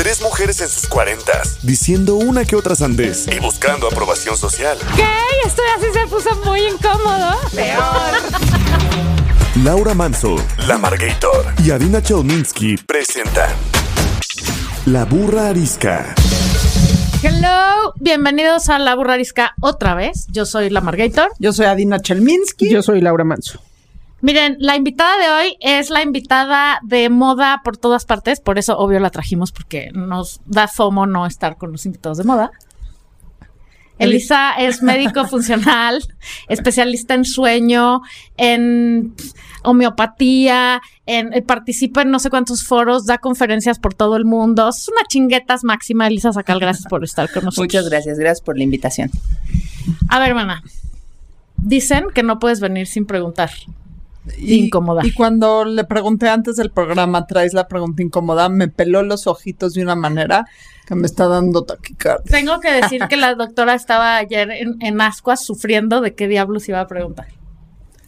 Tres mujeres en sus cuarentas, diciendo una que otra sandez y buscando aprobación social. ¿Qué? Esto así se puso muy incómodo. Peor. Laura Manso, La Margator y Adina Chelminsky presentan La Burra Arisca. Hello, bienvenidos a La Burrarisca otra vez. Yo soy la Margator. Yo soy Adina Chelminsky. Yo soy Laura Manso. Miren, la invitada de hoy es la invitada de moda por todas partes, por eso obvio la trajimos porque nos da FOMO no estar con los invitados de moda. Elisa es médico funcional, especialista en sueño, en homeopatía, en, eh, participa en no sé cuántos foros, da conferencias por todo el mundo. Es una chinguetas máxima, Elisa Sacal, gracias por estar con nosotros. Muchas gracias, gracias por la invitación. A ver, hermana, dicen que no puedes venir sin preguntar. Y, incómoda. Y cuando le pregunté antes del programa, traes la pregunta incómoda, me peló los ojitos de una manera que me está dando taquicardia. Tengo que decir que la doctora estaba ayer en, en Ascuas sufriendo de qué diablos iba a preguntar.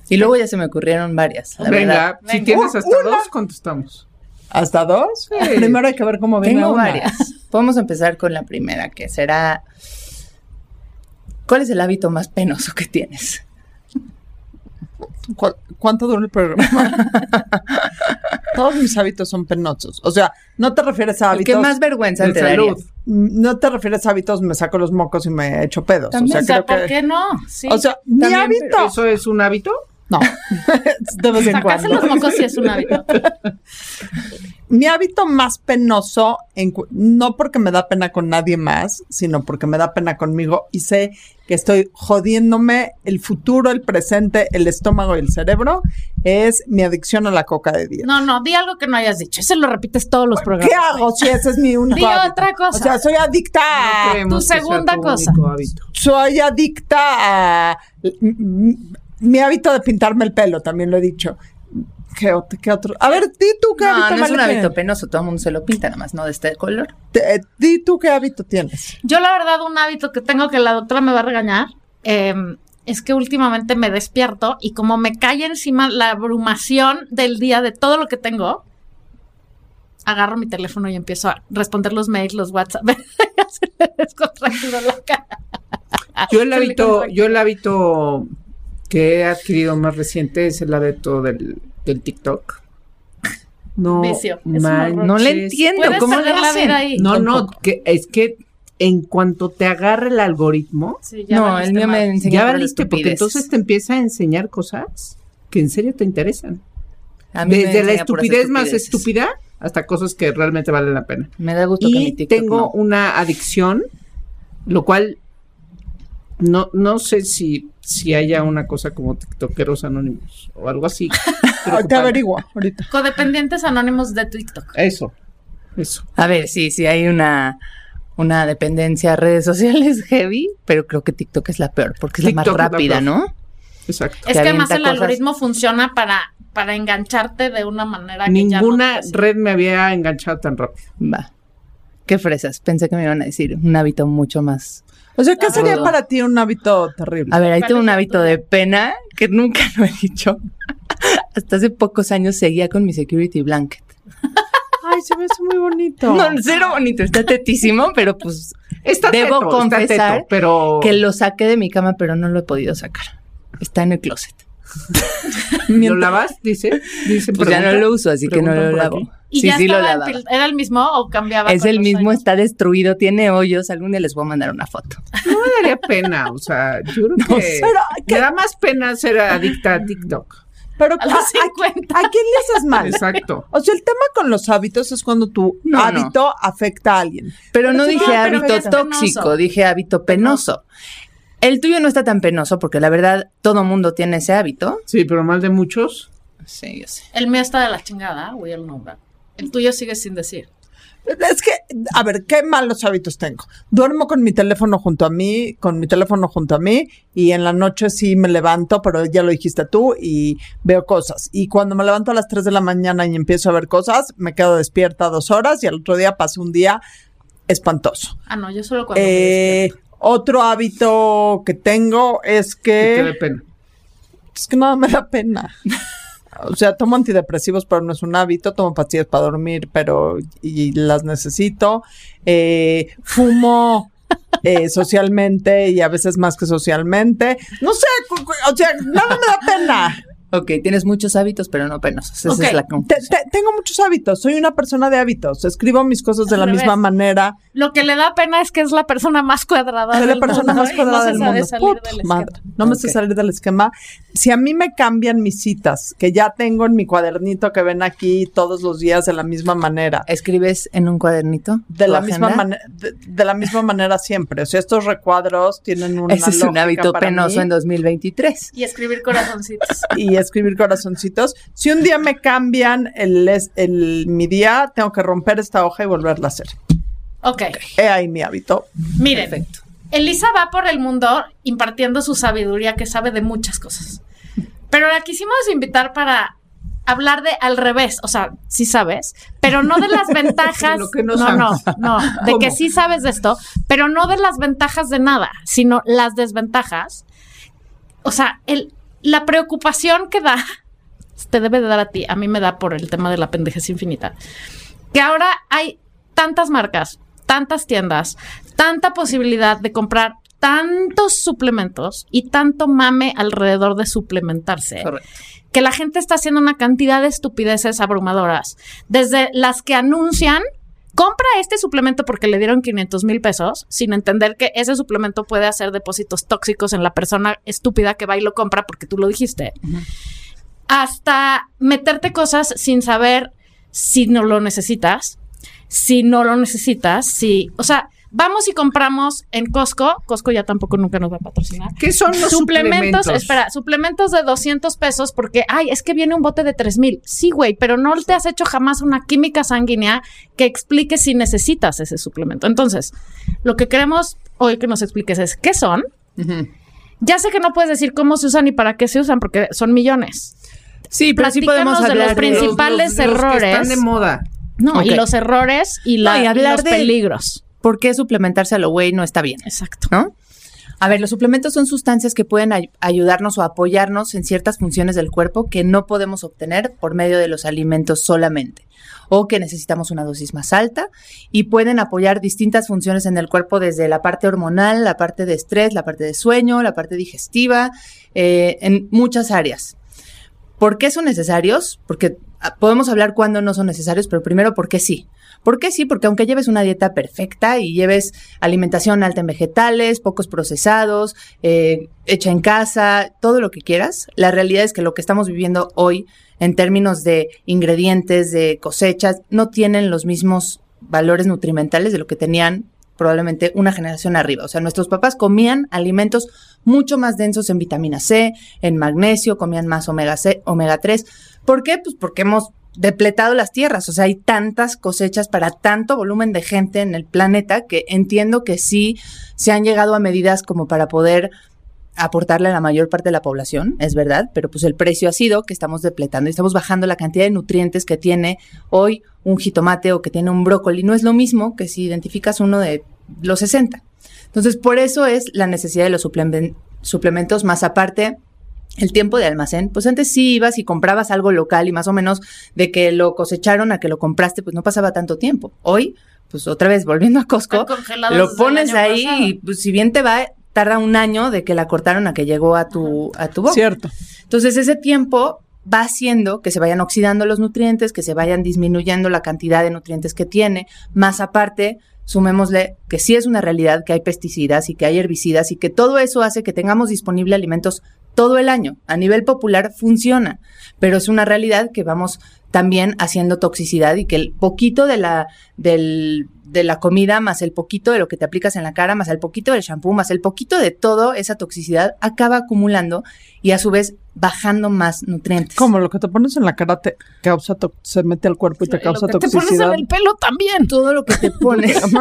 Y luego ya se me ocurrieron varias. la verdad. Venga, si tienes hasta dos, contestamos. ¿Hasta dos? Primero hay que ver cómo viene Tengo una. varias. Podemos empezar con la primera, que será. ¿Cuál es el hábito más penoso que tienes? ¿Cu- ¿Cuánto dura el programa? Todos mis hábitos son penosos. O sea, no te refieres a hábitos. más vergüenza De te daría. salud. No te refieres a hábitos, me saco los mocos y me echo pedos. También, o sea, sea, creo ¿por que. qué no? Sí. O sea, mi También, hábito. ¿Eso es un hábito? No. de vez en sacarse cuando. los mocos sí es un hábito. Mi hábito más penoso, en no porque me da pena con nadie más, sino porque me da pena conmigo y sé que estoy jodiéndome el futuro, el presente, el estómago y el cerebro, es mi adicción a la coca de día. No, no, di algo que no hayas dicho. Ese lo repites todos los programas. ¿Qué hago si ese es mi único Di hábito? otra cosa. O sea, soy adicta a... Tu que sea segunda tu cosa. Soy adicta a... Mi hábito de pintarme el pelo, también lo he dicho. ¿Qué otro? Qué otro? A ver, di tú qué No, hábito no es malo un hábito tienes. penoso, todo el mundo se lo pinta, nada más no de este color. Te- Di tú qué hábito tienes. Yo, la verdad, un hábito que tengo que la doctora me va a regañar eh, es que últimamente me despierto y como me cae encima la abrumación del día de todo lo que tengo, agarro mi teléfono y empiezo a responder los mails, los WhatsApp. Se me la cara. Yo el hábito, yo el hábito que he adquirido más reciente es el hábito del, del TikTok. No, man-. No le entiendo, ¿cómo le hacen? ahí. No, no, que es que en cuanto te agarre el algoritmo, Sí, ya No, valiste el mío me enseña ya valiste, porque entonces te empieza a enseñar cosas que en serio te interesan. A mí me Desde la estupidez más estúpida hasta cosas que realmente valen la pena. Me da gusto que mi Y TikTok tengo no. una adicción, lo cual no, no sé si, si haya una cosa como TikTokeros anónimos o algo así. Te averiguo ahorita. Codependientes anónimos de TikTok. Eso, eso. A ver, sí, sí hay una, una dependencia a redes sociales heavy, pero creo que TikTok es la peor, porque es TikTok la más rápida. ¿no? Exacto. Es Te que además el cosas. algoritmo funciona para, para engancharte de una manera que ya no Ninguna puedes. red me había enganchado tan rápido. Va. Qué fresas. Pensé que me iban a decir un hábito mucho más. O sea, ¿qué sería para ti un hábito terrible? A ver, ahí ¿Cuál tengo un hábito de pena que nunca lo he dicho. Hasta hace pocos años seguía con mi security blanket. Ay, se me hace muy bonito. No, cero bonito, está tetísimo, pero pues Está Debo teto, está confesar teto, pero que lo saqué de mi cama, pero no lo he podido sacar. Está en el closet. ¿lo lavas? Dice, dice Pues ya no pregunta. lo uso, así que no lo lavo. aquí. ¿Y sí, ya sí lo estaba ¿Era el mismo o cambiaba? Es el mismo, años? está destruido, tiene hoyos. Algún día les voy a mandar una foto. No me daría pena, o sea, yo creo que pero, ¿qué? me da más pena ser adicta a TikTok. Pero A los 50. ¿a quién le haces mal? Exacto. O sea, el tema con los hábitos es cuando tu No, no. hábito afecta a alguien. Pero no dije no, hábito tóxico, penoso. dije hábito penoso. El tuyo no está tan penoso porque la verdad todo mundo tiene ese hábito. Sí, pero mal de muchos. Sí, yo sé. El mío está de la chingada, all know that. El tuyo sigue sin decir. Es que, a ver, qué malos hábitos tengo. Duermo con mi teléfono junto a mí, con mi teléfono junto a mí, y en la noche sí me levanto, pero ya lo dijiste tú, y veo cosas. Y cuando me levanto a las 3 de la mañana y empiezo a ver cosas, me quedo despierta dos horas y al otro día paso un día espantoso. Ah, no, yo solo cuando me Eh, despierto. Otro hábito que tengo es Que te que pena. es que nada me da pena. O sea, tomo antidepresivos, pero no es un hábito. Tomo pastillas para dormir, pero y las necesito. Eh, fumo eh, socialmente y a veces más que socialmente. No sé, o sea, nada me da pena. Ok, tienes muchos hábitos, pero no penosos. Esa es la Te- conclusión. te- tengo muchos hábitos. Soy una persona de hábitos. Escribo mis cosas de Al la revés. misma manera. Lo que le da pena es que es la persona más cuadrada. Soy la persona mundo más cuadrada del sabe mundo. salir Puta del esquema. madre, No me sé salir del esquema. Si a mí me cambian mis citas, que ya tengo en mi cuadernito que ven aquí todos los días de la misma manera, ¿Escribes en un cuadernito? de la misma manera, de, de la misma manera siempre. O sea, estos recuadros tienen una Ese es un hábito penoso mí en 2023. Y escribir corazoncitos. y escribir corazoncitos. Si un día me cambian el, es- el mi día, tengo que romper esta hoja y volverla a hacer. Ok, He ahí mi hábito. miren. Perfecto. Elisa va por el mundo impartiendo su sabiduría que sabe de muchas cosas. Pero la quisimos invitar para hablar de al revés, o sea, sí sabes, pero no de las ventajas. Lo que no no, no, no, de que sí sabes de esto, pero no de las ventajas de nada, sino las desventajas. O sea, el, la preocupación que da, te debe de dar a ti, a mí me da por el tema de la pendejez infinita, que ahora hay tantas marcas, tantas tiendas, tanta posibilidad de comprar tantos suplementos y tanto mame alrededor de suplementarse, Correcto. que la gente está haciendo una cantidad de estupideces abrumadoras, desde las que anuncian compra este suplemento porque le dieron 500 mil pesos, sin entender que ese suplemento puede hacer depósitos tóxicos en la persona estúpida que va y lo compra porque tú lo dijiste, hasta meterte cosas sin saber si no lo necesitas, si no lo necesitas, si, o sea, vamos y compramos en Costco, Costco ya tampoco nunca nos va a patrocinar. ¿Qué son los suplementos? espera, suplementos de 200 pesos porque, ay, es que viene un bote de 3 mil. Sí, güey, pero no te has hecho jamás una química sanguínea que explique si necesitas ese suplemento. Entonces, lo que queremos hoy que nos expliques es qué son. Ya sé que no puedes decir cómo se usan y para qué se usan porque son millones. Sí, pero sí podemos Platícanos de hablar los principales Los- los- los que errores. están de moda. No, y los errores y, la- No, y y hablar los de- peligros. ¿Por qué suplementarse a lo güey no está bien? Exacto. ¿no? A ver, los suplementos son sustancias que pueden ay- ayudarnos o apoyarnos en ciertas funciones del cuerpo que no podemos obtener por medio de los alimentos solamente o que necesitamos una dosis más alta y pueden apoyar distintas funciones en el cuerpo desde la parte hormonal, la parte de estrés, la parte de sueño, la parte digestiva, eh, en muchas áreas. ¿Por qué son necesarios? Porque ah, podemos hablar cuándo no son necesarios, pero primero, ¿por qué sí? ¿Por qué sí? Porque aunque lleves una dieta perfecta y lleves alimentación alta en vegetales, pocos procesados, eh, hecha en casa, todo lo que quieras, la realidad es que lo que estamos viviendo hoy en términos de ingredientes, de cosechas, no tienen los mismos valores nutrimentales de lo que tenían probablemente una generación arriba. O sea, nuestros papás comían alimentos mucho más densos en vitamina C, en magnesio, comían más omega, C, omega 3. ¿Por qué? Pues porque hemos depletado las tierras. O sea, hay tantas cosechas para tanto volumen de gente en el planeta que entiendo que sí se han llegado a medidas como para poder aportarle a la mayor parte de la población, es verdad, pero pues el precio ha sido que estamos depletando y estamos bajando la cantidad de nutrientes que tiene hoy un jitomate o que tiene un brócoli. No es lo mismo que si identificas uno de los 60. Entonces, por eso es la necesidad de los suplemen- suplementos, más aparte el tiempo de almacén, pues antes sí ibas y comprabas algo local y más o menos de que lo cosecharon a que lo compraste, pues no pasaba tanto tiempo. Hoy, pues otra vez volviendo a Costco, lo pones ahí pasado. y pues, si bien te va, tarda un año de que la cortaron a que llegó a tu, a tu boca. Cierto. Entonces ese tiempo va haciendo que se vayan oxidando los nutrientes, que se vayan disminuyendo la cantidad de nutrientes que tiene, más aparte, sumémosle que sí es una realidad que hay pesticidas y que hay herbicidas y que todo eso hace que tengamos disponible alimentos todo el año. A nivel popular funciona, pero es una realidad que vamos también haciendo toxicidad y que el poquito de la del de la comida, más el poquito de lo que te aplicas en la cara, más el poquito del shampoo, más el poquito de todo, esa toxicidad acaba acumulando y a su vez bajando más nutrientes. Como lo que te pones en la cara te causa to- se mete al cuerpo y te causa Lo que te pones toxicidad. en el pelo también. Todo lo que te pones.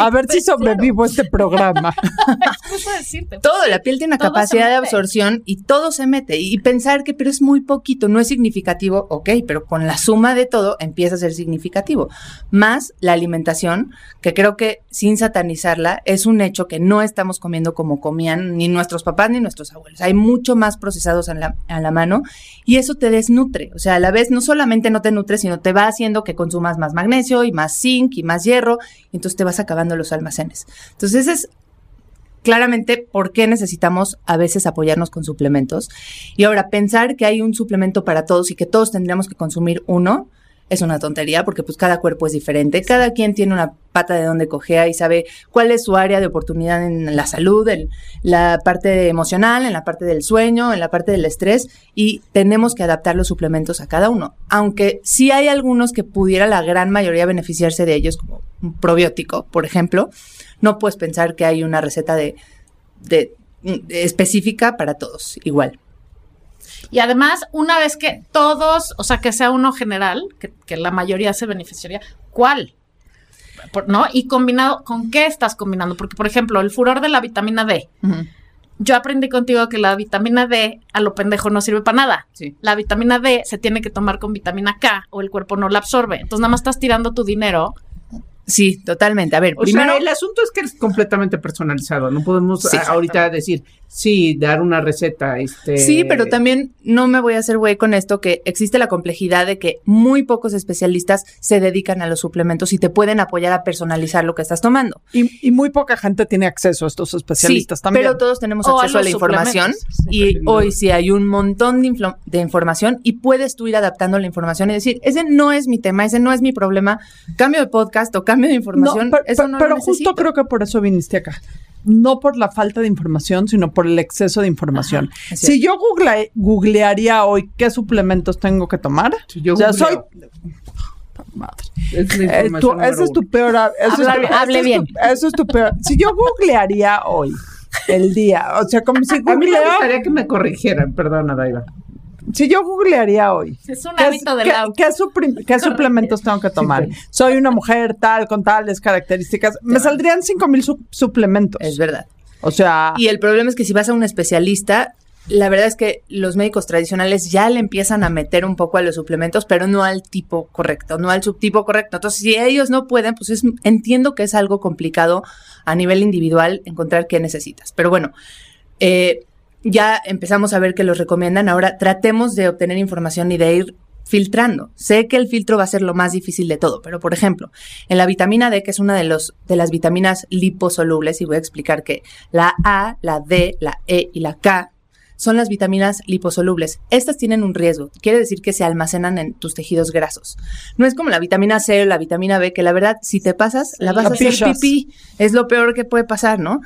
A ver si sobrevivo este programa. Todo, la piel tiene una Todo capacidad de absorción y todo se mete. Y pensar que, pero es muy poquito, no es significativo, ok, pero con la suma de todo empieza a ser significativo. Más la alimentación, que creo que sin satanizarla, es un hecho que no estamos comiendo como comían ni nuestros papás ni nuestros abuelos. Hay mucho más procesados en la, a la mano y eso te desnutre. O sea, a la vez no solamente no te nutre, sino te va haciendo que consumas más magnesio y más zinc y más hierro, y entonces te vas acabando los almacenes. Entonces, ese es claramente por qué necesitamos a veces apoyarnos con suplementos. Y ahora, pensar que hay un suplemento para todos y que todos tendríamos que consumir uno es una tontería porque pues cada cuerpo es diferente, cada quien tiene una pata de donde cojea y sabe cuál es su área de oportunidad en la salud, en la parte emocional, en la parte del sueño, en la parte del estrés y tenemos que adaptar los suplementos a cada uno. Aunque sí hay algunos que pudiera la gran mayoría beneficiarse de ellos, como un probiótico, por ejemplo, no puedes pensar que hay una receta de, de- de específica para todos, igual. Y además, una vez que todos, o sea, que sea uno general, que, que la mayoría se beneficiaría, ¿cuál? Por- ¿No? Y combinado, ¿con qué estás combinando? Porque, por ejemplo, el furor de la vitamina D. Yo aprendí contigo que la vitamina D a lo pendejo no sirve para nada. Sí. La vitamina D se tiene que tomar con vitamina K o el cuerpo no la absorbe. Entonces, nada más estás tirando tu dinero. Sí, totalmente. A ver, O primero... sea, el asunto es que es completamente personalizado. No podemos Sí, ahorita decir, sí, dar una receta. Este, Sí, pero también no me voy a hacer güey con esto que existe la complejidad de que muy pocos especialistas se dedican a los suplementos y te pueden apoyar a personalizar lo que estás tomando. Y, y muy poca gente tiene acceso a estos especialistas sí, también. pero todos tenemos O acceso a, la información y hoy sí hay un montón de, inflo- de información y puedes tú ir adaptando la información y decir, ese no es mi tema, ese no es mi problema, cambio de podcast o cambio de No, información, pero, eso pero- no pero lo justo creo que por eso viniste acá. No por la falta de información, sino por el exceso de información. Ajá, si yo google- googlearía hoy qué suplementos tengo que tomar, Si yo o sea, soy... googleo. Madre. Es Eh, tú- ese es tu peor... Eso es tu- hable eso es bien. tu- eso es tu peor... Si yo googlearía hoy, el día, o sea, como si A mí me googleo... gustaría que me corrigieran, perdona, Daiva. Si yo googlearía hoy, Es un ¿qué, hábito de qué- la qué suprim- qué suplementos tengo que tomar? Sí. Soy una mujer tal, con tales características. Me saldrían cinco mil su- suplementos. Es verdad. O sea, Y el problema es que si vas a un especialista, la verdad es que los médicos tradicionales ya le empiezan a meter un poco a los suplementos, pero no al tipo correcto, no al subtipo correcto. Entonces, si ellos no pueden, pues es, entiendo que es algo complicado a nivel individual encontrar qué necesitas. Pero bueno, eh, ya empezamos a ver que los recomiendan. Ahora tratemos de obtener información y de ir filtrando. Sé que el filtro va a ser lo más difícil de todo, pero por ejemplo, en la vitamina D, que es una de los de las vitaminas liposolubles, y voy a explicar que la A, la D, la E y la K son las vitaminas liposolubles. Estas tienen un riesgo, quiere decir que se almacenan en tus tejidos grasos. No es como la vitamina C o la vitamina B, que la verdad, si te pasas, la vas la a hacer pipí. Es lo peor que puede pasar, ¿no?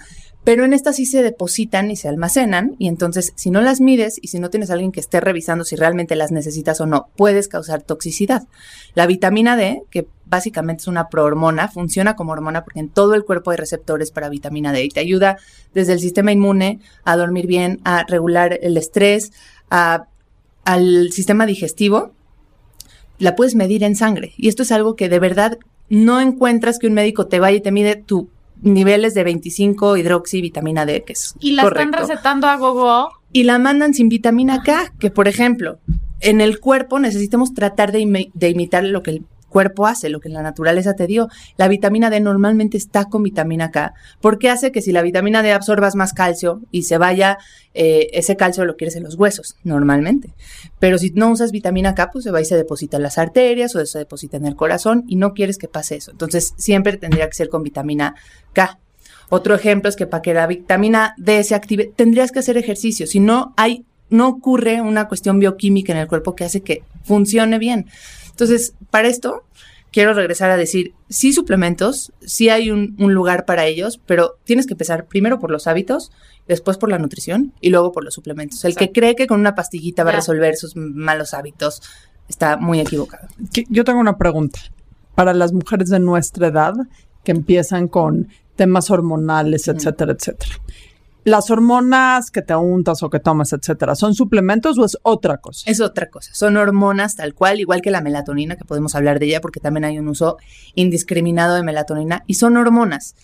Pero en estas sí se depositan y se almacenan y entonces si no las mides y si no tienes a alguien que esté revisando si realmente las necesitas o no, puedes causar toxicidad. La vitamina D, que básicamente es una prohormona, funciona como hormona porque en todo el cuerpo hay receptores para vitamina D y te ayuda desde el sistema inmune a dormir bien, a regular el estrés, a- al sistema digestivo. La puedes medir en sangre y esto es algo que de verdad no encuentras que un médico te vaya y te mide tu niveles de 25 hidroxi vitamina D, que es Y la están recetando a gogo. y la mandan sin vitamina K, que por ejemplo, en el cuerpo necesitamos tratar de, imi- de imitar lo que el cuerpo hace, lo que la naturaleza te dio. La vitamina D normalmente está con vitamina K, porque hace que si la vitamina D absorbas más calcio y se vaya, eh, ese calcio lo quieres en los huesos, normalmente. Pero si no usas vitamina K, pues se va y se deposita en las arterias o se deposita en el corazón y no quieres que pase eso. Entonces siempre tendría que ser con vitamina K. Otro ejemplo es que para que la vitamina D se active, tendrías que hacer ejercicio. Si no hay, no ocurre una cuestión bioquímica en el cuerpo que hace que funcione bien. Entonces, para esto, quiero regresar a decir, sí suplementos, sí hay un, un lugar para ellos, pero tienes que empezar primero por los hábitos, después por la nutrición y luego por los suplementos. El que cree que con una pastillita va a resolver sus malos hábitos está muy equivocado. yo tengo una pregunta. para las mujeres de nuestra edad que empiezan con temas hormonales, etcétera, etcétera. Las hormonas que te untas o que tomas, etcétera, ¿son suplementos o es otra cosa? Es otra cosa. Son hormonas tal cual, igual que la melatonina, que podemos hablar de ella porque también hay un uso indiscriminado de melatonina, y son hormonas.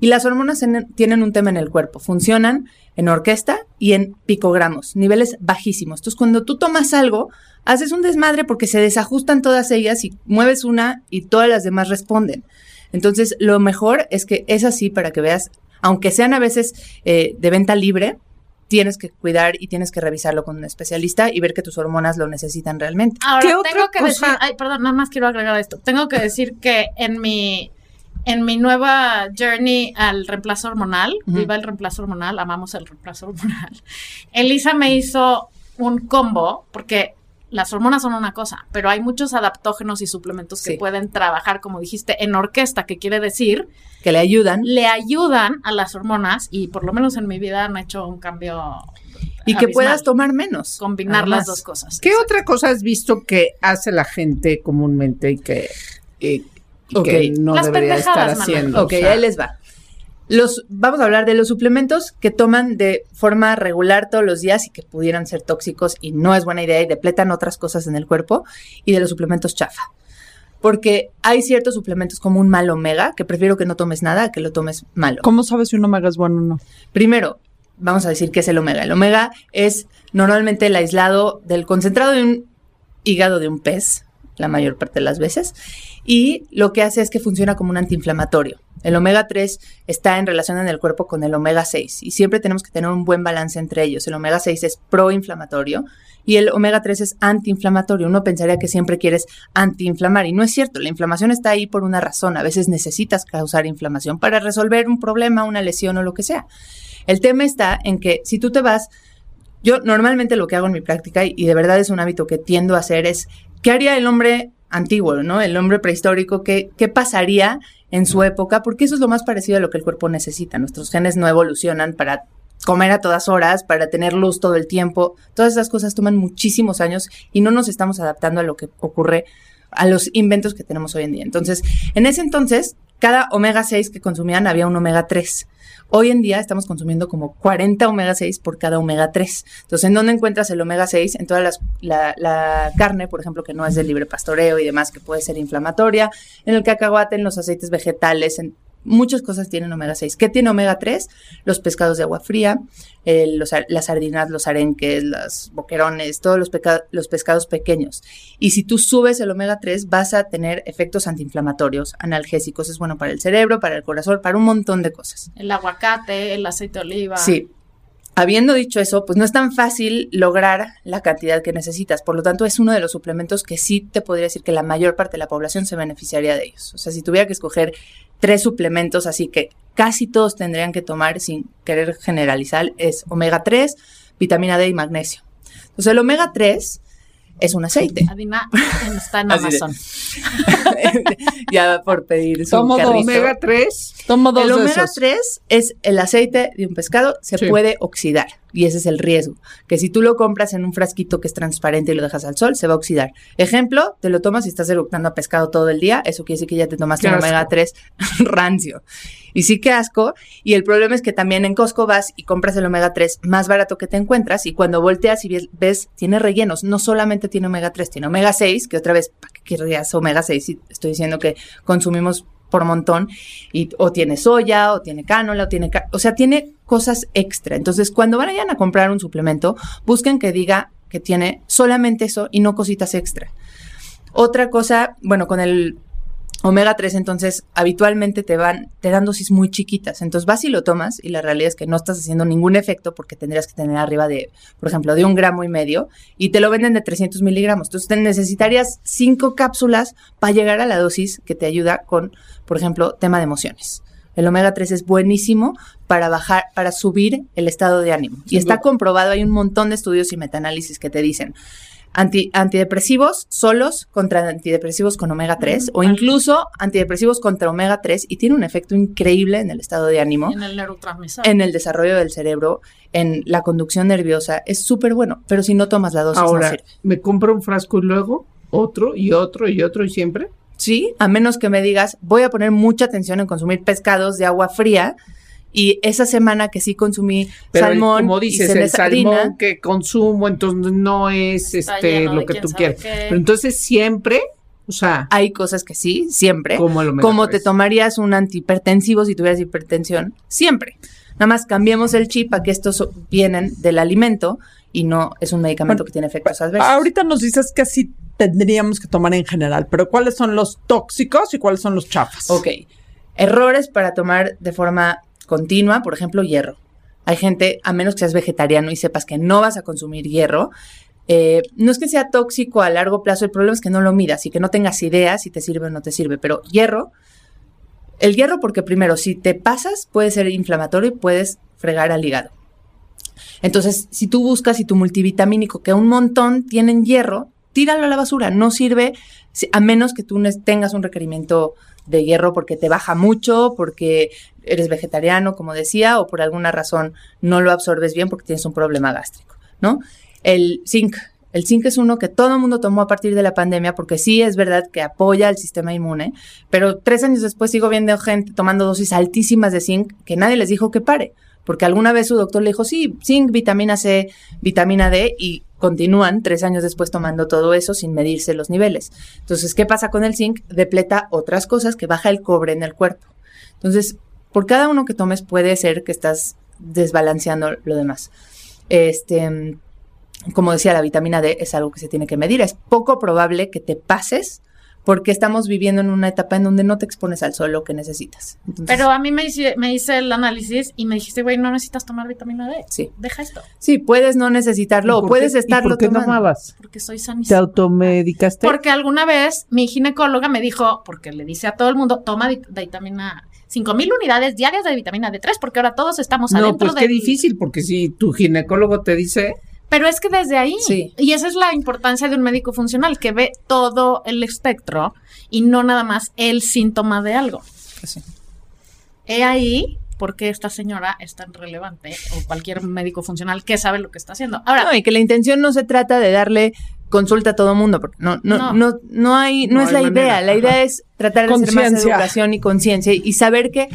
Y las hormonas en- tienen un tema en el cuerpo. Funcionan en orquesta y en picogramos, niveles bajísimos. Entonces, cuando tú tomas algo, haces un desmadre porque se desajustan todas ellas y mueves una y todas las demás responden. Entonces, lo mejor es que es así para que veas, aunque sean a veces eh, de venta libre, tienes que cuidar y tienes que revisarlo con un especialista y ver que tus hormonas lo necesitan realmente. Ahora, ¿Qué otra tengo que cosa? decir, ay, perdón, nada más quiero agregar esto. Tengo que decir que en mi en mi nueva journey al reemplazo hormonal, Ujú. viva el reemplazo hormonal, amamos el reemplazo hormonal. Elisa me hizo un combo porque las hormonas son una cosa, pero hay muchos adaptógenos y suplementos que Sí. pueden trabajar, como dijiste, en orquesta, que quiere decir, Que le ayudan le ayudan a las hormonas y por lo menos en mi vida han hecho un cambio y que abismal. puedas tomar menos. combinar las dos cosas. ¿Qué otra cosa has visto que hace la gente comúnmente y que, y- que no Las debería estar Manuel. haciendo? Ok, O sea, ahí les va. Los, vamos a hablar de los suplementos que toman de forma regular todos los días y que pudieran ser tóxicos y no es buena idea y depletan otras cosas en el cuerpo y de los suplementos chafa. Porque hay ciertos suplementos como un mal omega que prefiero que no tomes nada a que lo tomes malo. ¿Cómo sabes si un omega es bueno o no? Primero, vamos a decir qué es el omega. El omega es normalmente el aislado del concentrado de un hígado de un pez, la mayor parte de las veces, y lo que hace es que funciona como un antiinflamatorio. El omega 3 está en relación en el cuerpo con el omega 6 y siempre tenemos que tener un buen balance entre ellos. El omega 6 es proinflamatorio y el omega 3 es antiinflamatorio. Uno pensaría que siempre quieres antiinflamar y no es cierto. La inflamación está ahí por una razón. A veces necesitas causar inflamación para resolver un problema, una lesión o lo que sea. El tema está en que si tú te vas, yo normalmente lo que hago en mi práctica y, de verdad es un hábito que tiendo a hacer es, ¿qué haría el hombre antiguo, ¿no? El hombre prehistórico, ¿qué, qué pasaría en su época? Porque eso es lo más parecido a lo que el cuerpo necesita. Nuestros genes no evolucionan para comer a todas horas, para tener luz todo el tiempo. Todas esas cosas toman muchísimos años y no nos estamos adaptando a lo que ocurre, a los inventos que tenemos hoy en día. Entonces, en ese entonces, cada omega 6 que consumían había un omega 3. Hoy en día estamos consumiendo como 40 omega 6 por cada omega 3. Entonces, ¿en dónde encuentras el omega 6? En toda la, la carne, por ejemplo, que no es de libre pastoreo y demás, que puede ser inflamatoria, en el cacahuate, en los aceites vegetales, en muchas cosas tienen omega 6. ¿Qué tiene omega 3? Los pescados de agua fría, eh, los las sardinas, los arenques, los boquerones, todos los, los pescados pequeños. Y si tú subes el omega 3, vas a tener efectos antiinflamatorios, analgésicos, es bueno para el cerebro, para el corazón, para un montón de cosas. El aguacate, el aceite de oliva. Sí. Habiendo dicho eso, pues no es tan fácil lograr la cantidad que necesitas. Por lo tanto, es uno de los suplementos que sí te podría decir que la mayor parte de la población se beneficiaría de ellos. O sea, si tuviera que escoger tres suplementos así que casi todos tendrían que tomar sin querer generalizar, es omega 3, vitamina D y magnesio. Entonces, el omega 3 es un aceite. Adina está en Amazon. ya por pedir su Tomo carrito. Omega 3. Tomo dos El omega esos. 3 es el aceite de un pescado, se Sí. puede oxidar y ese es el riesgo, que si tú lo compras en un frasquito que es transparente y lo dejas al sol, se va a oxidar. Ejemplo, te lo tomas y estás eructando a pescado todo el día, eso quiere decir que ya te tomaste un omega 3 rancio. Y sí que asco, y el problema es que también en Costco vas y compras el omega 3 más barato que te encuentras y cuando volteas y ves, ves, tiene rellenos, no solamente tiene omega 3, tiene omega 6, que otra vez, ¿para qué querrías omega 6? Si estoy diciendo que consumimos por montón y o tiene soya o tiene cánola o tiene o sea tiene cosas extra. Entonces cuando vayan a comprar un suplemento busquen que diga que tiene solamente eso y no cositas extra. Otra cosa bueno con el omega 3 entonces habitualmente te van te dan dosis muy chiquitas. Entonces vas y lo tomas y la realidad es que no estás haciendo ningún efecto porque tendrías que tener arriba de por ejemplo de un gramo y medio y te lo venden de 300 miligramos. Entonces te necesitarías cinco cápsulas para llegar a la dosis que te ayuda con por ejemplo tema de emociones el omega 3 es buenísimo para bajar, para subir el estado de ánimo. Y está comprobado, hay un montón de estudios y metaanálisis que te dicen anti- antidepresivos solos contra antidepresivos con omega 3 o incluso antidepresivos contra omega 3 y tiene un efecto increíble en el estado de ánimo, En el neurotransmisor. en el desarrollo del cerebro, en la conducción nerviosa. Es súper bueno, pero si no tomas la dosis no Ahora, sirve. me compro un frasco y luego otro y otro y otro y siempre. Sí, a menos que me digas, voy a poner mucha atención en consumir pescados de agua fría y esa semana que sí consumí Pero el- salmón como y dices, cené el salmón que consumo, entonces no es este lleno lo que tú sabe quieres. qué. Pero entonces siempre, o sea, hay cosas que sí, siempre. como omega Como te tomarías un antihipertensivo si tuvieras hipertensión, siempre. Nada más cambiemos el chip a que estos so- vienen del alimento y no es un medicamento Bueno, que tiene efectos adversos. Ahorita nos dices que sí tendríamos que tomar en general, pero ¿cuáles son los tóxicos y cuáles son los chafas? Ok. Errores para tomar de forma continua, por ejemplo, hierro. Hay gente, a menos que seas vegetariano y sepas que no vas a consumir hierro, eh, no es que sea tóxico a largo plazo, el problema es que no lo midas y que no tengas idea si te sirve o no te sirve. Pero hierro, el hierro porque primero, si te pasas, puede ser inflamatorio y puedes fregar al hígado. Entonces, si tú buscas y tu multivitamínico, que un montón tienen hierro, tíralo a la basura. No sirve si- a menos que tú tengas un requerimiento de hierro porque te baja mucho, porque eres vegetariano, como decía, o por alguna razón no lo absorbes bien porque tienes un problema gástrico, ¿no? El zinc. El zinc es uno que todo el mundo tomó a partir de la pandemia porque sí es verdad que apoya al sistema inmune, pero tres años después sigo viendo gente tomando dosis altísimas de zinc que nadie les dijo que pare, porque alguna vez su doctor le dijo, sí, zinc, vitamina C, vitamina D, y continúan tres años después tomando todo eso sin medirse los niveles. Entonces, ¿qué pasa con el zinc? Depleta otras cosas que baja el cobre en el cuerpo. Entonces, por cada uno que tomes puede ser que estás desbalanceando lo demás. Este, como decía, la vitamina D es algo que se tiene que medir. Es poco probable que te pases porque estamos viviendo en una etapa en donde no te expones al sol lo que necesitas. Entonces, Pero a mí me hice, me hice el análisis y me dijiste, güey, no necesitas tomar vitamina D. Sí. Deja esto, sí, puedes no necesitarlo o ¿por puedes qué- y estarlo ¿Por qué tomando. tomabas? porque soy ¿Te sanísima. automedicaste? Porque alguna vez mi ginecóloga me dijo, porque le dice a todo el mundo, toma vit- vitamina, 5000 unidades diarias de vitamina D3, porque ahora todos estamos No, adentro pues de qué difícil, porque si tu ginecólogo te dice, Pero es que desde ahí, Sí. y esa es la importancia de un médico funcional, que ve todo el espectro y no nada más el síntoma de algo. Sí. He ahí por qué esta señora es tan relevante, o cualquier médico funcional que sabe lo que está haciendo. Ahora, No, y que la intención no se trata de darle consulta a todo mundo, porque no, no, No. no, no, hay, no, No es hay la manera, idea. La ajá. idea es tratar de hacer más educación y conciencia y saber que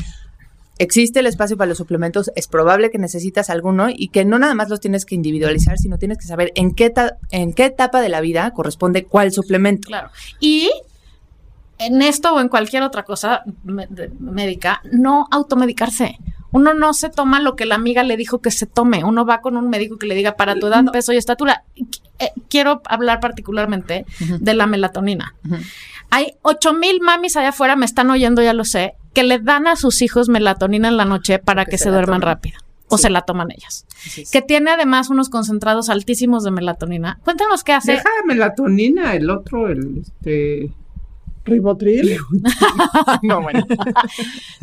existe el espacio para los suplementos, es probable que necesitas alguno y que no nada más los tienes que individualizar, sino tienes que saber en qué, en qué etapa de la vida corresponde cuál suplemento. Claro. Y en esto o en cualquier otra cosa médica, no automedicarse. Uno no se toma lo que la amiga le dijo que se tome. Uno va con un médico que le diga para tu edad, peso y estatura. Eh, quiero hablar particularmente de la melatonina. Hay ocho mil mamis allá afuera, me están oyendo, ya lo sé, que le dan a sus hijos melatonina en la noche para Que que, se duerman tomen. rápido. O Sí. se la toman ellas. Que tiene además unos concentrados altísimos de melatonina. Cuéntanos qué hace. deja melatonina, el otro, el este. Ribotril. No, bueno.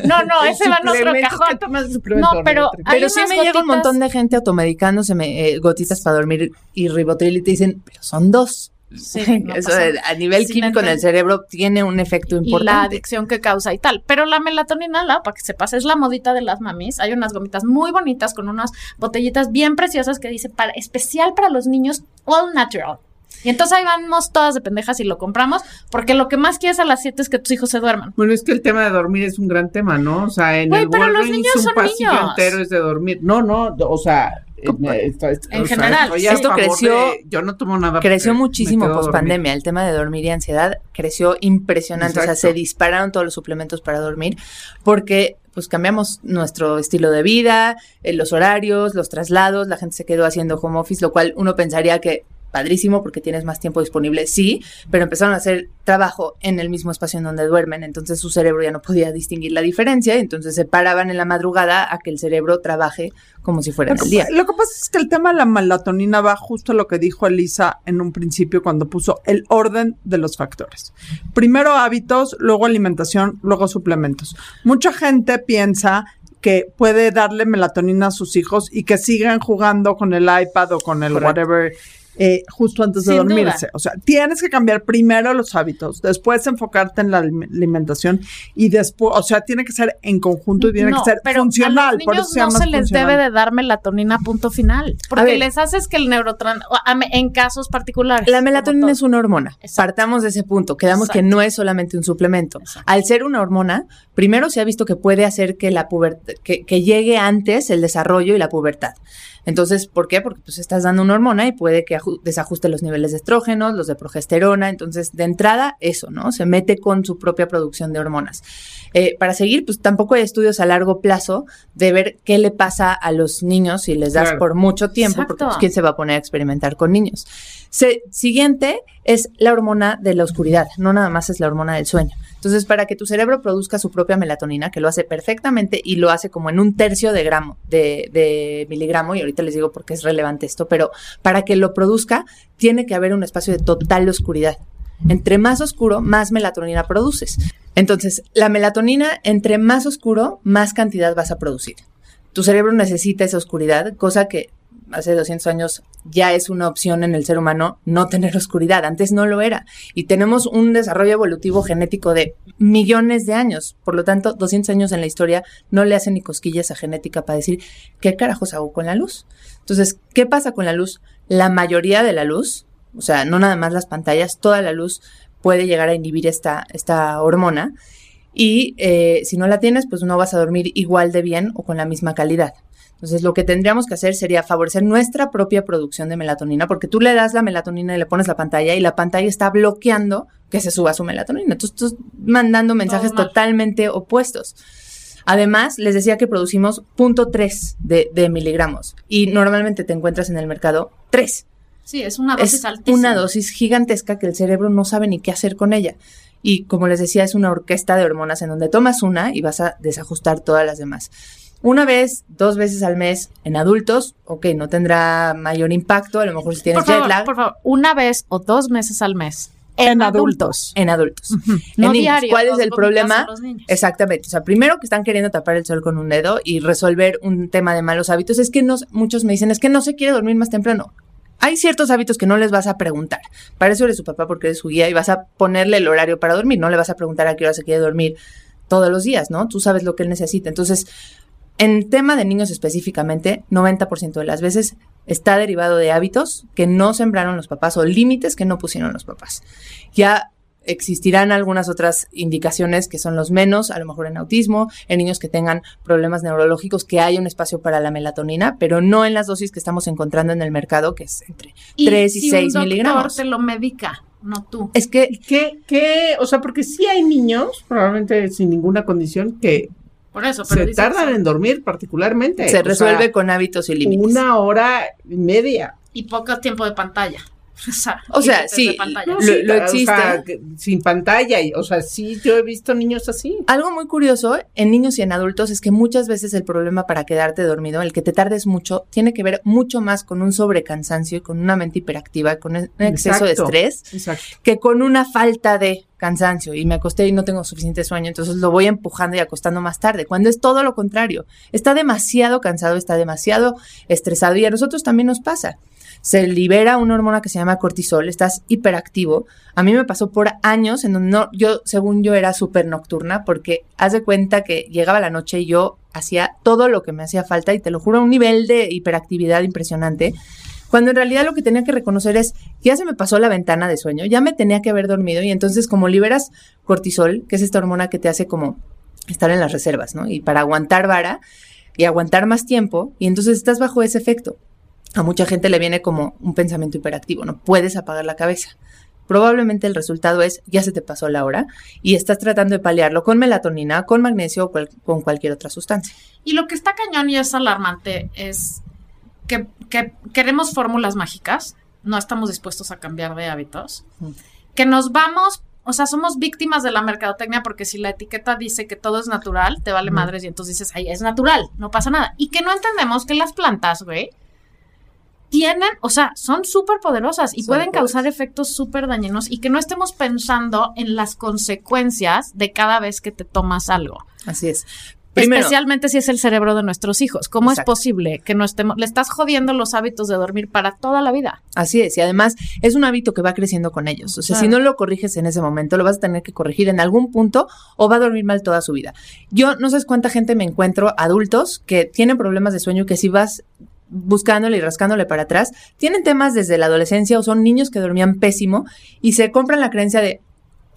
no, no, ese va en otro cajón. ¿qué tomas de? No, pero Pero sí me llega un montón de gente automedicándose me- eh, gotitas para dormir y ribotril y te dicen, pero son dos. Sí, no Eso a nivel Sí, químico en el cerebro tiene un efecto y la importante. adicción que causa y tal. Pero la melatonina, la, para que sepas, es la modita de las mamis. Hay unas gomitas muy bonitas con unas botellitas bien preciosas que dice para, especial para los niños, all natural. Y entonces ahí vamos todas de pendejas y lo compramos, porque lo que más quieres a las 7 es que tus hijos se duerman. Bueno, es que el tema de dormir es un gran tema, ¿no? O sea, en Güey, el pero los Walgreens niños un son pasillo niños. entero es de dormir. No, no, o sea, en, sea, general, esto creció- de- yo no tomo nada. Creció muchísimo post pandemia. El tema de dormir y ansiedad creció impresionante. O sea, se dispararon todos los suplementos para dormir porque pues cambiamos nuestro estilo de vida, eh, los horarios, los traslados, la gente se quedó haciendo home office, lo cual uno pensaría que padrísimo porque tienes más tiempo disponible, sí, pero empezaron a hacer trabajo en el mismo espacio en donde duermen, entonces su cerebro ya no podía distinguir la diferencia, entonces se paraban en la madrugada a que el cerebro trabaje como si fuera Lo en el día. lo que pasa es que el tema de la melatonina va justo a lo que dijo Elisa en un principio cuando puso el orden de los factores. Primero hábitos, luego alimentación, luego suplementos. Mucha gente piensa que puede darle melatonina a sus hijos y que sigan jugando con el iPad o con el Correcto. whatever eh, justo antes de Sin dormirse. duda. O sea, tienes que cambiar primero los hábitos, después enfocarte en la alim- alimentación y después, o sea, tiene que ser en conjunto y tiene No, que ser pero funcional. A los por niños eso se no se les funcional. debe de dar melatonina punto final, A porque ver. les haces que el neurotrans en casos particulares. La melatonina es una hormona. Exacto. Partamos de ese punto. Quedamos que no es solamente un suplemento. Exacto. Al ser una hormona, primero se ha visto que puede hacer que la pubertad, que, que llegue antes el desarrollo y la pubertad. Entonces, ¿por qué? Porque pues estás dando una hormona y puede que aju- desajuste los niveles de estrógenos, los de progesterona. Entonces, de entrada, eso, ¿no? Se mete con su propia producción de hormonas. Eh, para seguir, pues tampoco hay estudios a largo plazo de ver qué le pasa a los niños si les das Claro. por mucho tiempo, porque Exacto. pues, ¿quién se va a poner a experimentar con niños? Se- siguiente es la hormona de la oscuridad, no nada más es la hormona del sueño. Entonces, para que tu cerebro produzca su propia melatonina, que lo hace perfectamente y lo hace como en un tercio de gramo de, miligramo, y ahorita les digo por qué es relevante esto, pero para que lo produzca, tiene que haber un espacio de total oscuridad. Entre más oscuro, más melatonina produces. Entonces, la melatonina, entre más oscuro, más cantidad vas a producir. Tu cerebro necesita esa oscuridad, cosa que hace 200 años ya es una opción en el ser humano no tener oscuridad. Antes no lo era. Y tenemos un desarrollo evolutivo genético de millones de años. Por lo tanto, 200 años en la historia no le hacen ni cosquillas a genética para decir qué carajos hago con la luz. Entonces, ¿qué pasa con la luz? La mayoría de la luz, o sea, no nada más las pantallas, toda la luz puede llegar a inhibir esta, esta hormona. Y eh, si no la tienes, pues no vas a dormir igual de bien o con la misma calidad. Entonces, lo que tendríamos que hacer sería favorecer nuestra propia producción de melatonina, porque tú le das la melatonina y le pones la pantalla y la pantalla está bloqueando que se suba su melatonina. Entonces, tú estás mandando mensajes totalmente opuestos. Además, les decía que producimos 0.3 de, de miligramos y normalmente te encuentras en el mercado 3 Sí, es una dosis es altísima. una dosis gigantesca que el cerebro no sabe ni qué hacer con ella. Y como les decía, es una orquesta de hormonas en donde tomas una y vas a desajustar todas las demás. Una vez, dos veces al mes en adultos, ok, no tendrá mayor impacto, a lo mejor si tienes Por favor, jet lag, por favor, una vez o dos meses al mes. En adultos. en adultos. No en niños, diario, ¿Cuál es el problema? Exactamente. O sea, primero que están queriendo tapar el sol con un dedo y resolver un tema de malos hábitos. Es que no, muchos me dicen, es que no se quiere dormir más temprano. Hay ciertos hábitos que no les vas a preguntar. Para eso eres su papá porque eres su guía y vas a ponerle el horario para dormir. No le vas a preguntar a qué hora se quiere dormir todos los días, ¿no? Tú sabes lo que él necesita. Entonces, en tema de niños específicamente, 90% de las veces está derivado de hábitos que no sembraron los papás o límites que no pusieron los papás. Ya existirán algunas otras indicaciones que son los menos, a lo mejor en autismo, en niños que tengan problemas neurológicos, que haya un espacio para la melatonina, pero no en las dosis que estamos encontrando en el mercado, que es entre 3 y si 6 un doctor miligramos. te lo medica, no tú. Es que ¿Qué, qué? O sea, porque sí hay niños, probablemente sin ninguna condición, que Por eso, pero se tardan en dormir particularmente. se O resuelve sea, con hábitos y límites. una hora y media. y poco tiempo de pantalla. O sea, O sea, límites sí. Lo- o sea, existe. sin pantalla. y- O sea, sí, yo he visto niños así. Algo muy curioso en niños y en adultos es que muchas veces el problema para quedarte dormido, el que te tardes mucho, tiene que ver mucho más con un sobrecansancio y con una mente hiperactiva, con un exceso Exacto. de estrés, Exacto. que con una falta de cansancio. Y me acosté y no tengo suficiente sueño, entonces lo voy empujando y acostando más tarde, cuando es todo lo contrario. Está demasiado cansado, está demasiado estresado y a nosotros también nos pasa. Se libera una hormona que se llama cortisol, estás hiperactivo. A mí me pasó por años en donde no, yo, según yo, era súper nocturna, porque haz de cuenta que llegaba la noche y yo hacía todo lo que me hacía falta, y te lo juro, a un nivel de hiperactividad impresionante. Cuando en realidad lo que tenía que reconocer es, ya se me pasó la ventana de sueño, ya me tenía que haber dormido y entonces como liberas cortisol, que es esta hormona que te hace como estar en las reservas, ¿no? Y para aguantar vara y aguantar más tiempo y entonces estás bajo ese efecto. A mucha gente le viene como un pensamiento hiperactivo, no puedes apagar la cabeza. Probablemente el resultado es ya se te pasó la hora y estás tratando de paliarlo con melatonina, con magnesio o cual- con cualquier otra sustancia. Y lo que está cañón y es alarmante es que, que queremos fórmulas mágicas, no estamos dispuestos a cambiar de hábitos, Mm. que nos vamos, o sea, somos víctimas de la mercadotecnia porque si la etiqueta dice que todo es natural, te vale madres y entonces dices, ay, es natural, no pasa nada. Y que no entendemos que las plantas, güey, tienen, o sea, son súper poderosas y Son pueden poderosas. causar efectos súper dañinos y que no estemos pensando en las consecuencias de cada vez que te tomas algo. Así es. Primero- Especialmente si es el cerebro de nuestros hijos. ¿Cómo Exacto. es posible que no estemos, le estás jodiendo los hábitos de dormir para toda la vida? Así es, y además es un hábito que va creciendo con ellos. O sea, si no lo corriges en ese momento, lo vas a tener que corregir en algún punto o va a dormir mal toda su vida. Yo no sé cuánta gente me encuentro, adultos, que tienen problemas de sueño y que si vas buscándole y rascándole para atrás, tienen temas desde la adolescencia o son niños que dormían pésimo y se compran la creencia de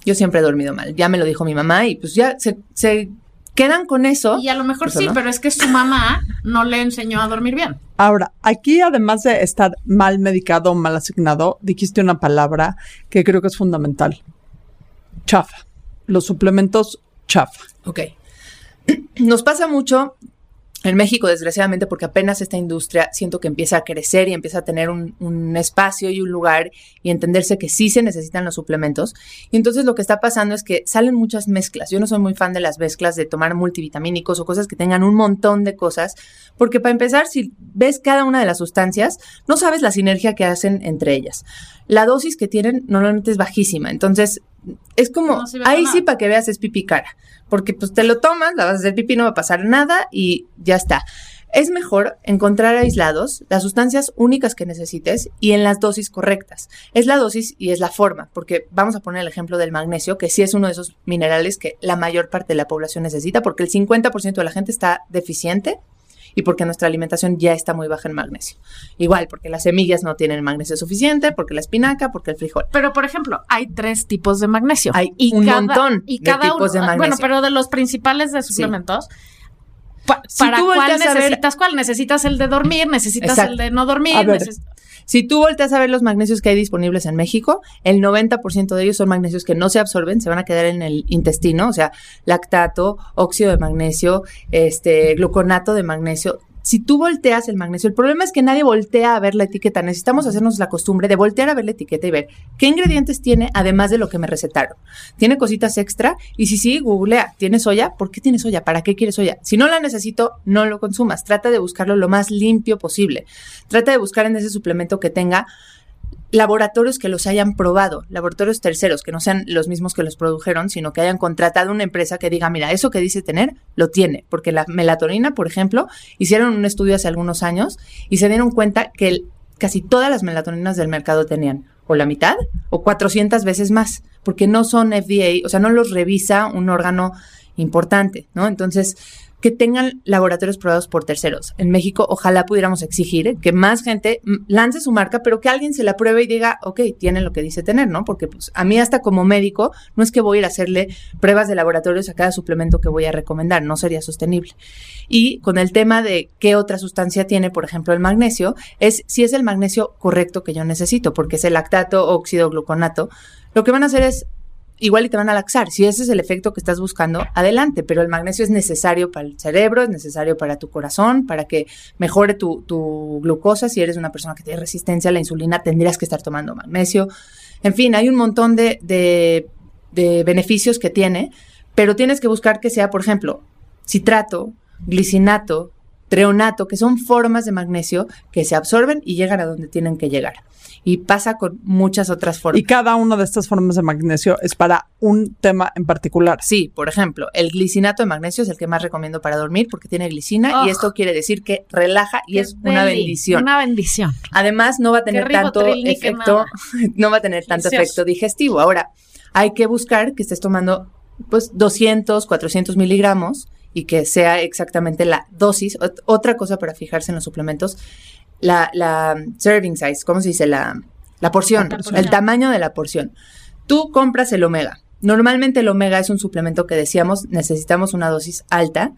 yo siempre he dormido mal, ya me lo dijo mi mamá y pues ya se, se quedan con eso. Y a lo mejor Eso sí, no. pero es que su mamá no le enseñó a dormir bien. Ahora, aquí además de estar mal medicado o mal asignado, dijiste una palabra que creo que es fundamental. Chafa. Los suplementos chafa. Ok. Nos pasa mucho en México, desgraciadamente, porque apenas esta industria siento que empieza a crecer y empieza a tener un, un espacio y un lugar y entenderse que sí se necesitan los suplementos. Y entonces lo que está pasando es que salen muchas mezclas. Yo no soy muy fan de las mezclas de tomar multivitamínicos o cosas que tengan un montón de cosas, porque para empezar, si ves cada una de las sustancias, no sabes la sinergia que hacen entre ellas. La dosis que tienen normalmente es bajísima, entonces es como, No ahí sí para que veas es pipí cara, porque pues te lo tomas, la vas a hacer pipí, no va a pasar nada y ya está. Es mejor encontrar aislados las sustancias únicas que necesites y en las dosis correctas. Es la dosis y es la forma, porque vamos a poner el ejemplo del magnesio, que sí es uno de esos minerales que la mayor parte de la población necesita, porque el 50% de la gente está deficiente y porque nuestra alimentación ya está muy baja en magnesio. Igual, porque las semillas no tienen magnesio suficiente, porque la espinaca, porque el frijol. Pero, por ejemplo, hay tres tipos de magnesio. Hay un montón y de cada tipos de uno- magnesio. Bueno, pero de los principales de suplementos, pa- Si ¿para cuál necesitas cuál? ¿Necesitas el de dormir? ¿Necesitas Exacto. el de no dormir? A ver. neces- Si tú volteas a ver los magnesios que hay disponibles en México, el 90% de ellos son magnesios que no se absorben, se van a quedar en el intestino, o sea, lactato, óxido de magnesio, este, gluconato de magnesio. Si tú volteas el magnesio, el problema es que nadie voltea a ver la etiqueta. Necesitamos hacernos la costumbre de voltear a ver la etiqueta y ver qué ingredientes tiene además de lo que me recetaron. ¿Tiene cositas extra? Y si sí, googlea. ¿Tiene soya? ¿Por qué tiene soya? ¿Para qué quieres soya? Si no la necesito, no lo consumas. Trata de buscarlo lo más limpio posible. Trata de buscar en ese suplemento que tenga laboratorios que los hayan probado, laboratorios terceros, que no sean los mismos que los produjeron, sino que hayan contratado una empresa que diga, mira, eso que dice tener, lo tiene. Porque la melatonina, por ejemplo, hicieron un estudio hace algunos años y se dieron cuenta que casi todas las melatoninas del mercado tenían o la mitad o 400 veces más, porque no son FDA, o sea, no los revisa un órgano importante, ¿no? Entonces, que tengan laboratorios probados por terceros. En México, ojalá pudiéramos exigir que más gente mm, lance su marca, pero que alguien se la pruebe y diga, ok, tiene lo que dice tener, ¿no? Porque pues, a mí hasta como médico no es que voy a ir a hacerle pruebas de laboratorios a cada suplemento que voy a recomendar, no sería sostenible. Y con el tema de qué otra sustancia tiene, por ejemplo, el magnesio, es si es el magnesio correcto que yo necesito, porque es el lactato, óxido, gluconato. Lo que van a hacer es igual y te van a laxar. Si ese es el efecto que estás buscando, adelante, pero el magnesio es necesario para el cerebro, es necesario para tu corazón, para que mejore tu, tu glucosa. Si eres una persona que tiene resistencia a la insulina, tendrías que estar tomando magnesio. En fin, hay un montón de, de, de beneficios que tiene, pero tienes que buscar que sea, por ejemplo, citrato, glicinato, treonato, que son formas de magnesio que se absorben y llegan a donde tienen que llegar. Y pasa con muchas otras formas. Y cada una de estas formas de magnesio es para un tema en particular. Sí, por ejemplo, el glicinato de magnesio es el que más recomiendo para dormir porque tiene glicina y Oh. esto quiere decir que relaja y es una bendición. Una bendición. Además, no va a tener tanto efecto, no va a tener tanto Delicioso. efecto digestivo. Ahora, hay que buscar que estés tomando pues 200, 400 miligramos y que sea exactamente la dosis. Ot- otra cosa para fijarse en los suplementos, la, la serving size, ¿cómo se dice? La, la porción, La porción. el tamaño de la porción. Tú compras el omega. Normalmente el omega es un suplemento que decíamos necesitamos una dosis alta,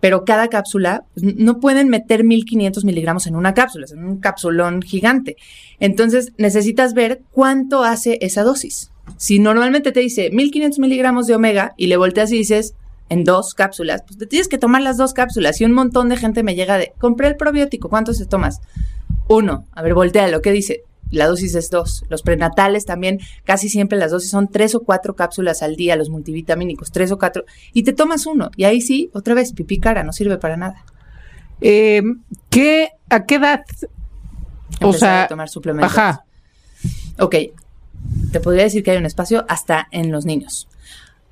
pero cada cápsula pues, no pueden meter 1500 miligramos en una cápsula, es un capsulón gigante. Entonces necesitas ver cuánto hace esa dosis. Si normalmente te dice 1500 miligramos de omega y le volteas y dices en dos cápsulas, pues te tienes que tomar las dos cápsulas. Y un montón de gente me llega de, compré el probiótico, ¿cuántos te tomas? Uno. A ver, voltea, lo que dice. La dosis es dos. Los prenatales también, casi siempre las dosis son tres o cuatro cápsulas al día, los multivitamínicos, tres o cuatro. Y te tomas uno. Y ahí sí, otra vez, pipí cara, no sirve para nada. Eh, ¿qué, ¿A qué edad? O sea, a tomar suplementos. ajá. Ok, te podría decir que hay un espacio hasta en los niños.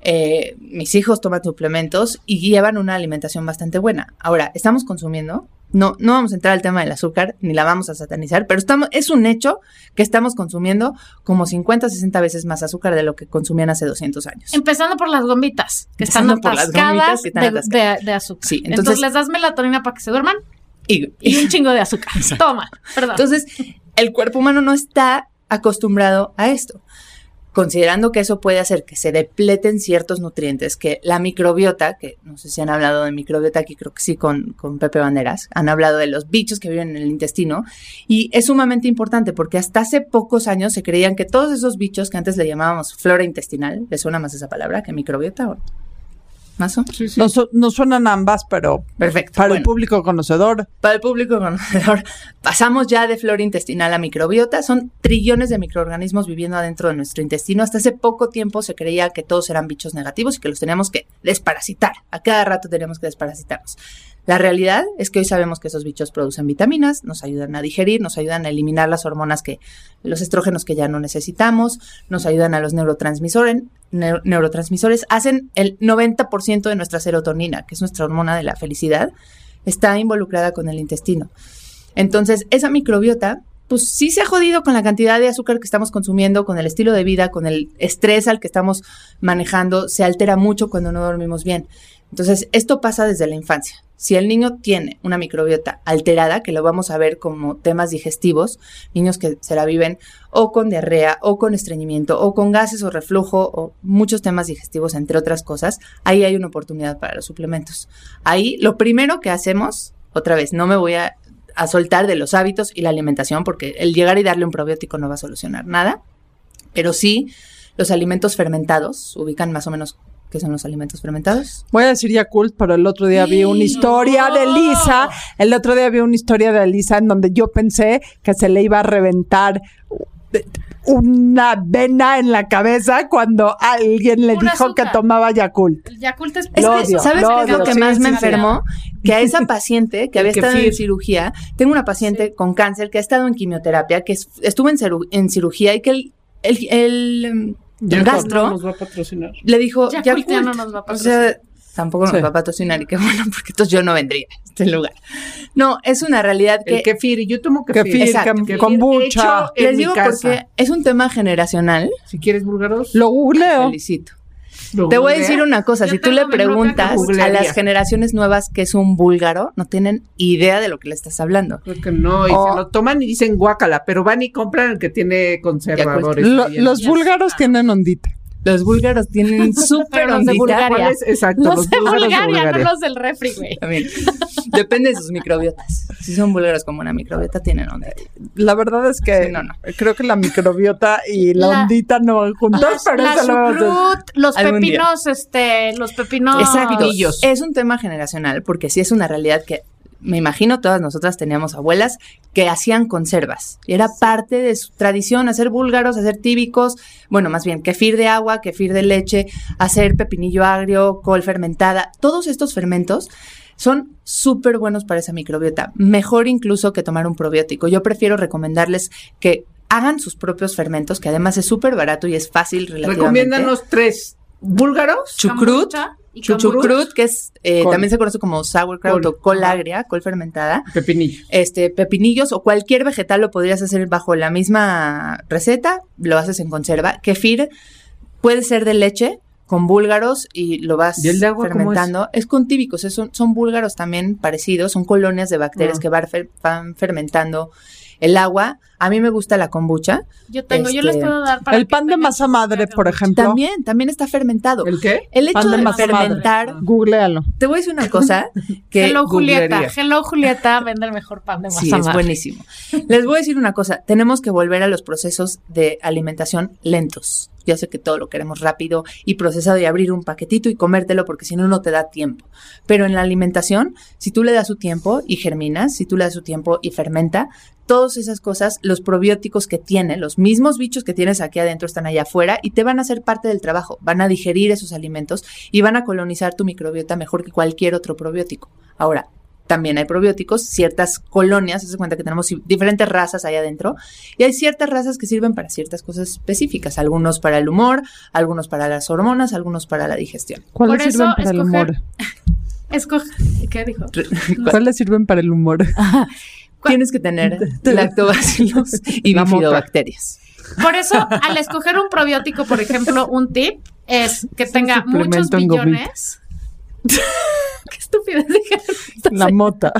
Eh, mis hijos toman suplementos y llevan una alimentación bastante buena. Ahora, estamos consumiendo, no, no vamos a entrar al tema del azúcar, ni la vamos a satanizar, pero estamos, es un hecho que estamos consumiendo como 50, 60 veces más azúcar de lo que consumían hace 200 años. Empezando por las gomitas, que están por las atascadas, gomitas que están de, atascadas. de- de azúcar. Sí, entonces, entonces- les das melatonina para que se duerman Y, y un chingo de azúcar. Toma, perdón. Entonces, el cuerpo humano no está acostumbrado a esto. Considerando que eso puede hacer que se depleten ciertos nutrientes, que la microbiota, que no sé si han hablado de microbiota aquí, creo que sí con, con Pepe Banderas, han hablado de los bichos que viven en el intestino, y es sumamente importante porque hasta hace pocos años se creían que todos esos bichos que antes le llamábamos flora intestinal, ¿le suena más esa palabra que microbiota? ¿Mazo? Sí, sí. No, su- no suenan ambas, pero Perfecto. para el público conocedor. Para el público conocedor, pasamos ya de flora intestinal a microbiota. Son trillones de microorganismos viviendo adentro de nuestro intestino. Hasta hace poco tiempo se creía que todos eran bichos negativos y que los teníamos que desparasitar. A cada rato tenemos que desparasitarnos. La realidad es que hoy sabemos que esos bichos producen vitaminas, nos ayudan a digerir, nos ayudan a eliminar las hormonas que, los estrógenos que ya no necesitamos, nos ayudan a los neurotransmisores, neu- neurotransmisores, hacen el 90% de nuestra serotonina, que es nuestra hormona de la felicidad, está involucrada con el intestino. Entonces, esa microbiota, pues sí se ha jodido con la cantidad de azúcar que estamos consumiendo, con el estilo de vida, con el estrés al que estamos manejando, se altera mucho cuando no dormimos bien. Entonces, esto pasa desde la infancia. Si el niño tiene una microbiota alterada, que lo vamos a ver como temas digestivos, niños que se la viven o con diarrea, o con estreñimiento, o con gases o reflujo, o muchos temas digestivos, entre otras cosas, ahí hay una oportunidad para los suplementos. Ahí lo primero que hacemos, otra vez, no me voy a, soltar de los hábitos y la alimentación, porque el llegar y darle un probiótico no va a solucionar nada, pero sí los alimentos fermentados, ubican más o menos qué son los alimentos fermentados. Voy a decir Yakult, pero el otro día vi una historia de Lisa. El otro día vi una historia de Lisa en donde yo pensé que se le iba a reventar una vena en la cabeza cuando alguien le dijo azúcar. que tomaba Yakult. El Yakult es, Es que, odio, ¿sabes lo qué es lo odio, que sí, más me sí, enfermó? Que a esa paciente que había estado en cirugía, tengo una paciente con cáncer que ha estado en quimioterapia, que es- estuvo en, ciru- en cirugía y que el, el, el, Ya gastro no nos va a patrocinar. le dijo, Yakult, ya no nos va a O patrocinar. sea, tampoco nos Sí. va a patrocinar y qué bueno, porque entonces yo no vendría a este lugar. No, es una realidad que... El kefir, y yo tomo kefir. Kefir, Exacto. Kefir kombucha. hecho en les mi digo casa. porque es un tema generacional. Si quieres búlgaros, Lo googleo. Felicito. Lo Te voy a decir una cosa, Yo si tú le preguntas a las generaciones nuevas que es un búlgaro, no tienen idea de lo que le estás hablando. Creo que no, y Oh. se lo toman y dicen guácala, pero van y compran el que tiene conservadores. Lo- los búlgaros tienen ondita. Los búlgaros tienen súper los de. Bulgaria. Exacto, Los los de búlgaros de Bulgaria, no Bulgaria. los del refri, güey. También. Depende de sus microbiotas. Si son búlgaros como una microbiota, tienen ondita. La verdad es que Sí, no, no. creo que la microbiota y la, La- ondita no van juntas, pero la eso lo vamos los día. pepinos, este, los pepinos. Exacto. Es un tema generacional porque sí es una realidad que me imagino todas nosotras teníamos abuelas que hacían conservas. Y era parte de su tradición hacer búlgaros, hacer tíbicos, bueno, más bien kefir de agua, kefir de leche, hacer pepinillo agrio, col fermentada. Todos estos fermentos son súper buenos para esa microbiota. Mejor incluso que tomar un probiótico. Yo prefiero recomendarles que hagan sus propios fermentos, que además es súper barato y es fácil relativamente. Recomiéndanos tres búlgaros. Chucrut, y chucrut, que es eh, también se conoce como sauerkraut Col. o col agria, col fermentada. Pepinillo. Este, pepinillos o cualquier vegetal lo podrías hacer bajo la misma receta, lo haces en conserva. Kefir puede ser de leche con búlgaros y lo vas ¿Y el de agua cómo fermentando. Es? con tíbicos, es- son, son búlgaros también parecidos, son colonias de bacterias Ah. que van, fer- van fermentando el agua. A mí me gusta la kombucha. Yo tengo, yo Este, les puedo dar para El pan de masa madre, por ejemplo. También, también está fermentado. ¿El qué? El hecho Pan de de, masa madre. fermentar, Googlealo. te voy a decir una cosa que Hello Julieta, googlearía. Hello Julieta vende el mejor pan de masa Sí, es madre. buenísimo. Les voy a decir una cosa, tenemos que volver a los procesos de alimentación lentos. Ya sé que todo lo queremos rápido y procesado y abrir un paquetito y comértelo porque si no, no te da tiempo. Pero en la alimentación, si tú le das su tiempo y germinas, si tú le das su tiempo y fermenta, todas esas cosas, los probióticos que tiene, los mismos bichos que tienes aquí adentro están allá afuera y te van a hacer parte del trabajo, van a digerir esos alimentos y van a colonizar tu microbiota mejor que cualquier otro probiótico. Ahora, también hay probióticos, ciertas colonias, se cuenta que tenemos diferentes razas ahí adentro, y hay ciertas razas que sirven para ciertas cosas específicas, algunos para el humor, algunos para las hormonas, algunos para la digestión. ¿Cuáles Por sirven eso, para el humor? Escoge. ¿Qué dijo? ¿Cuáles sirven para el humor? Tienes que tener lactobacilos y bifidobacterias. Por eso, al escoger un probiótico, por ejemplo, un tip es que tenga muchos billones. Qué. La mota.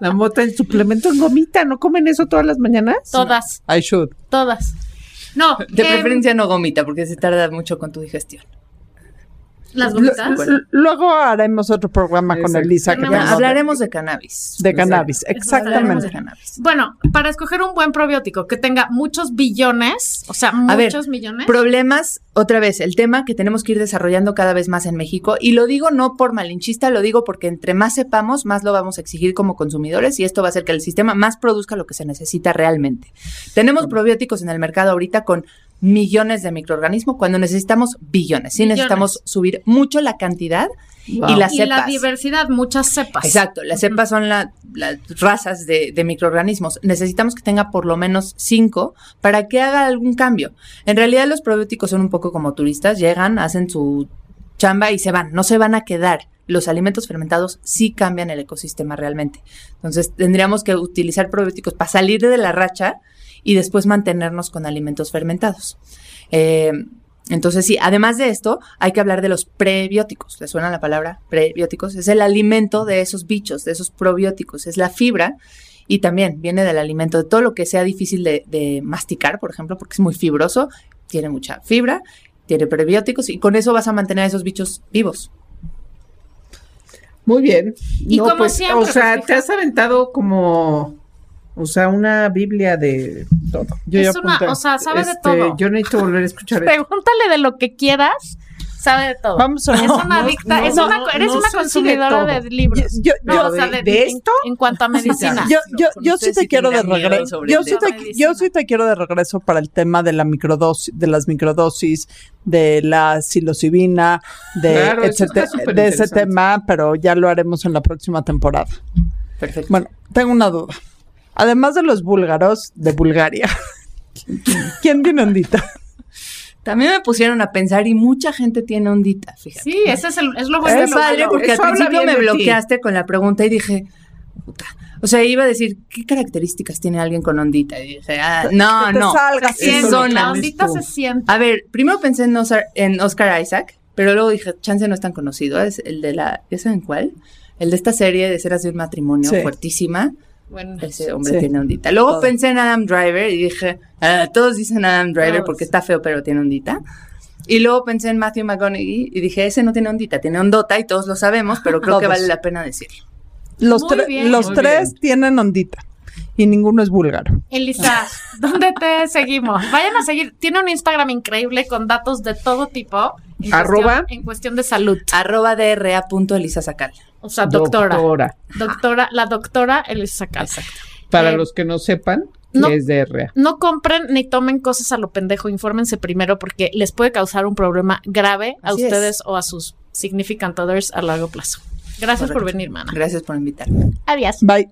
La mota, el suplemento en gomita, ¿no comen eso todas las mañanas? Todas, I should. todas. No, De em, preferencia no gomita, porque se tarda mucho con tu digestión. Las Luego haremos otro programa con. Elisa. que Hablaremos de cannabis. de cannabis. Exactamente. de cannabis. Bueno, para escoger un buen probiótico que tenga muchos billones, o sea, A ver, muchos millones. Problemas, otra vez, el tema que tenemos que ir desarrollando cada vez más en México. Y lo digo no por malinchista, lo digo porque entre más sepamos, más lo vamos a exigir como consumidores y esto va a hacer que el sistema más produzca lo que se necesita realmente. Tenemos probióticos en el mercado ahorita con millones de microorganismos cuando necesitamos billones. Sí Billones. necesitamos subir mucho la cantidad Wow. y las y cepas. la diversidad, muchas cepas. Exacto, las cepas son la- las razas de, de microorganismos. Necesitamos que tenga por lo menos cinco para que haga algún cambio. En realidad los probióticos son un poco como turistas, llegan, hacen su chamba y se van, no se van a quedar. Los alimentos fermentados sí cambian el ecosistema realmente. Entonces tendríamos que utilizar probióticos para salir de la racha y después mantenernos con alimentos fermentados. Eh, entonces, sí, además de esto, hay que hablar de los prebióticos. ¿Le suena la palabra prebióticos? Es el alimento de esos bichos, de esos probióticos. Es la fibra y también viene del alimento, de todo lo que sea difícil de, de masticar, por ejemplo, porque es muy fibroso, tiene mucha fibra, tiene prebióticos y con eso vas a mantener a esos bichos vivos. Muy bien. Y como siempre, o sea, pues, te has aventado como, o sea, una Biblia de todo. Yo ya es una, apunté. o sea, sabe de Este, todo. Yo necesito volver a escuchar esto. Pregúntale de lo que quieras, sabe de todo. Vamos a- es no, una adicta, no, es no, una, no, eres no una de consumidora de, libros. Yo- No, yo- o sea, de- de, de en- esto? En, cuanto a medicina. Yo, yo, yo sí te sí quiero de regreso. Yo sí, te, yo sí te quiero de regreso para el tema de la microdosis, de las microdosis, de la psilocibina, de, Claro, de ese tema, pero ya lo haremos en la próxima temporada. Perfecto. Bueno, tengo una duda. Además de los búlgaros de Bulgaria, ¿quién tiene ondita? También me pusieron a pensar y mucha gente tiene ondita, fíjate. Sí, ese es, el, es lo bueno. Es lo padre porque Eso al principio me bloqueaste con la pregunta y dije, puta. O sea, iba a decir, ¿qué características tiene alguien con ondita? Y dije, ah, no, Que te no. salgas, la ondita tú. se siente. A ver, primero pensé en Oscar, en Oscar Isaac, pero luego dije, chance no es tan conocido. Es el de la, ¿ya saben cuál? El de esta serie de Ceras de un matrimonio Sí. fuertísima. Bueno, Ese hombre Sí. tiene ondita. Luego pensé en Adam Driver y dije, ah, todos dicen Adam Driver Todos. porque está feo, pero tiene ondita. Y luego pensé en Matthew McConaughey y dije, ese no tiene ondita, tiene ondota y todos lo sabemos, pero creo que vale la pena decirlo. Los, tre- bien. los tres tienen ondita y ninguno es búlgaro. Elisa, ¿dónde te seguimos? Vayan a seguir. Tiene un Instagram increíble con datos de todo tipo. En Arroba. Cuestión, en cuestión de salud. Arroba DRA.elisa Sacal. O sea, doctora. Doctora. Doctora, la doctora Elisa Sacal. Para Eh, los que no sepan, no. es DRA. No compren ni tomen cosas a lo pendejo, infórmense primero porque les puede causar un problema grave a Así es. ustedes o a sus significant others a largo plazo. Gracias por venir, mana. Gracias por invitarme. Adiós. Bye.